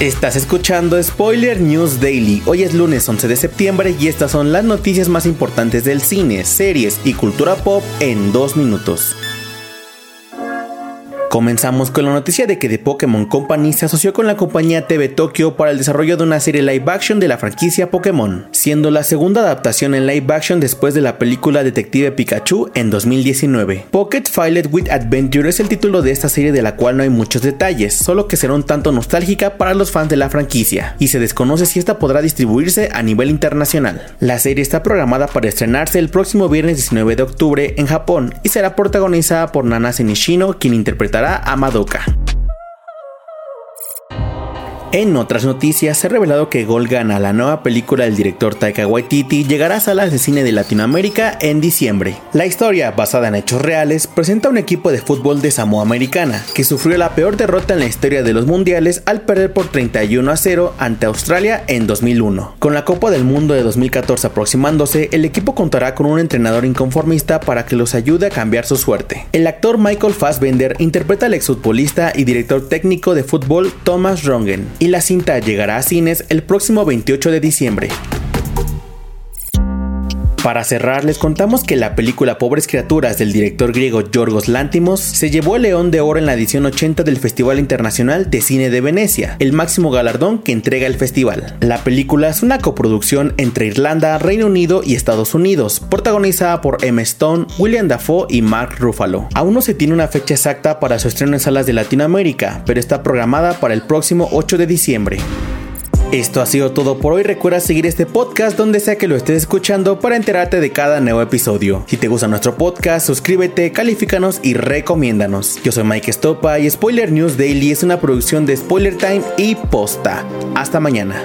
Estás escuchando Spoiler News Daily. Hoy es lunes 11 de septiembre y estas son las noticias más importantes del cine, series y cultura pop en dos minutos. Comenzamos con la noticia de que The Pokémon Company se asoció con la compañía TV Tokyo para el desarrollo de una serie live action de la franquicia Pokémon, siendo la segunda adaptación en live action después de la película Detective Pikachu en 2019. Pocket Filed with Adventure es el título de esta serie de la cual no hay muchos detalles, solo que será un tanto nostálgica para los fans de la franquicia, y se desconoce si esta podrá distribuirse a nivel internacional. La serie está programada para estrenarse el próximo viernes 19 de octubre en Japón y será protagonizada por Nana Senishino, quien interpretará a Madoka. En otras noticias, se ha revelado que Golgana, la nueva película del director Taika Waititi, llegará a salas de cine de Latinoamérica en diciembre. La historia, basada en hechos reales, presenta un equipo de fútbol de Samoa Americana, que sufrió la peor derrota en la historia de los mundiales al perder por 31 a 0 ante Australia en 2001. Con la Copa del Mundo de 2014 aproximándose, el equipo contará con un entrenador inconformista para que los ayude a cambiar su suerte. El actor Michael Fassbender interpreta al exfutbolista y director técnico de fútbol Thomas Rongen y la cinta llegará a cines el próximo 28 de diciembre. Para cerrar, les contamos que la película Pobres Criaturas del director griego Yorgos Lantimos se llevó el León de Oro en la edición 80 del Festival Internacional de Cine de Venecia, el máximo galardón que entrega el festival. La película es una coproducción entre Irlanda, Reino Unido y Estados Unidos, protagonizada por Emma Stone, William Dafoe y Mark Ruffalo. Aún no se tiene una fecha exacta para su estreno en salas de Latinoamérica, pero está programada para el próximo 8 de diciembre. Esto ha sido todo por hoy. Recuerda seguir este podcast donde sea que lo estés escuchando para enterarte de cada nuevo episodio. Si te gusta nuestro podcast, suscríbete, califícanos y recomiéndanos. Yo soy Mike Stopa y Spoiler News Daily es una producción de Spoiler Time y Posta. Hasta mañana.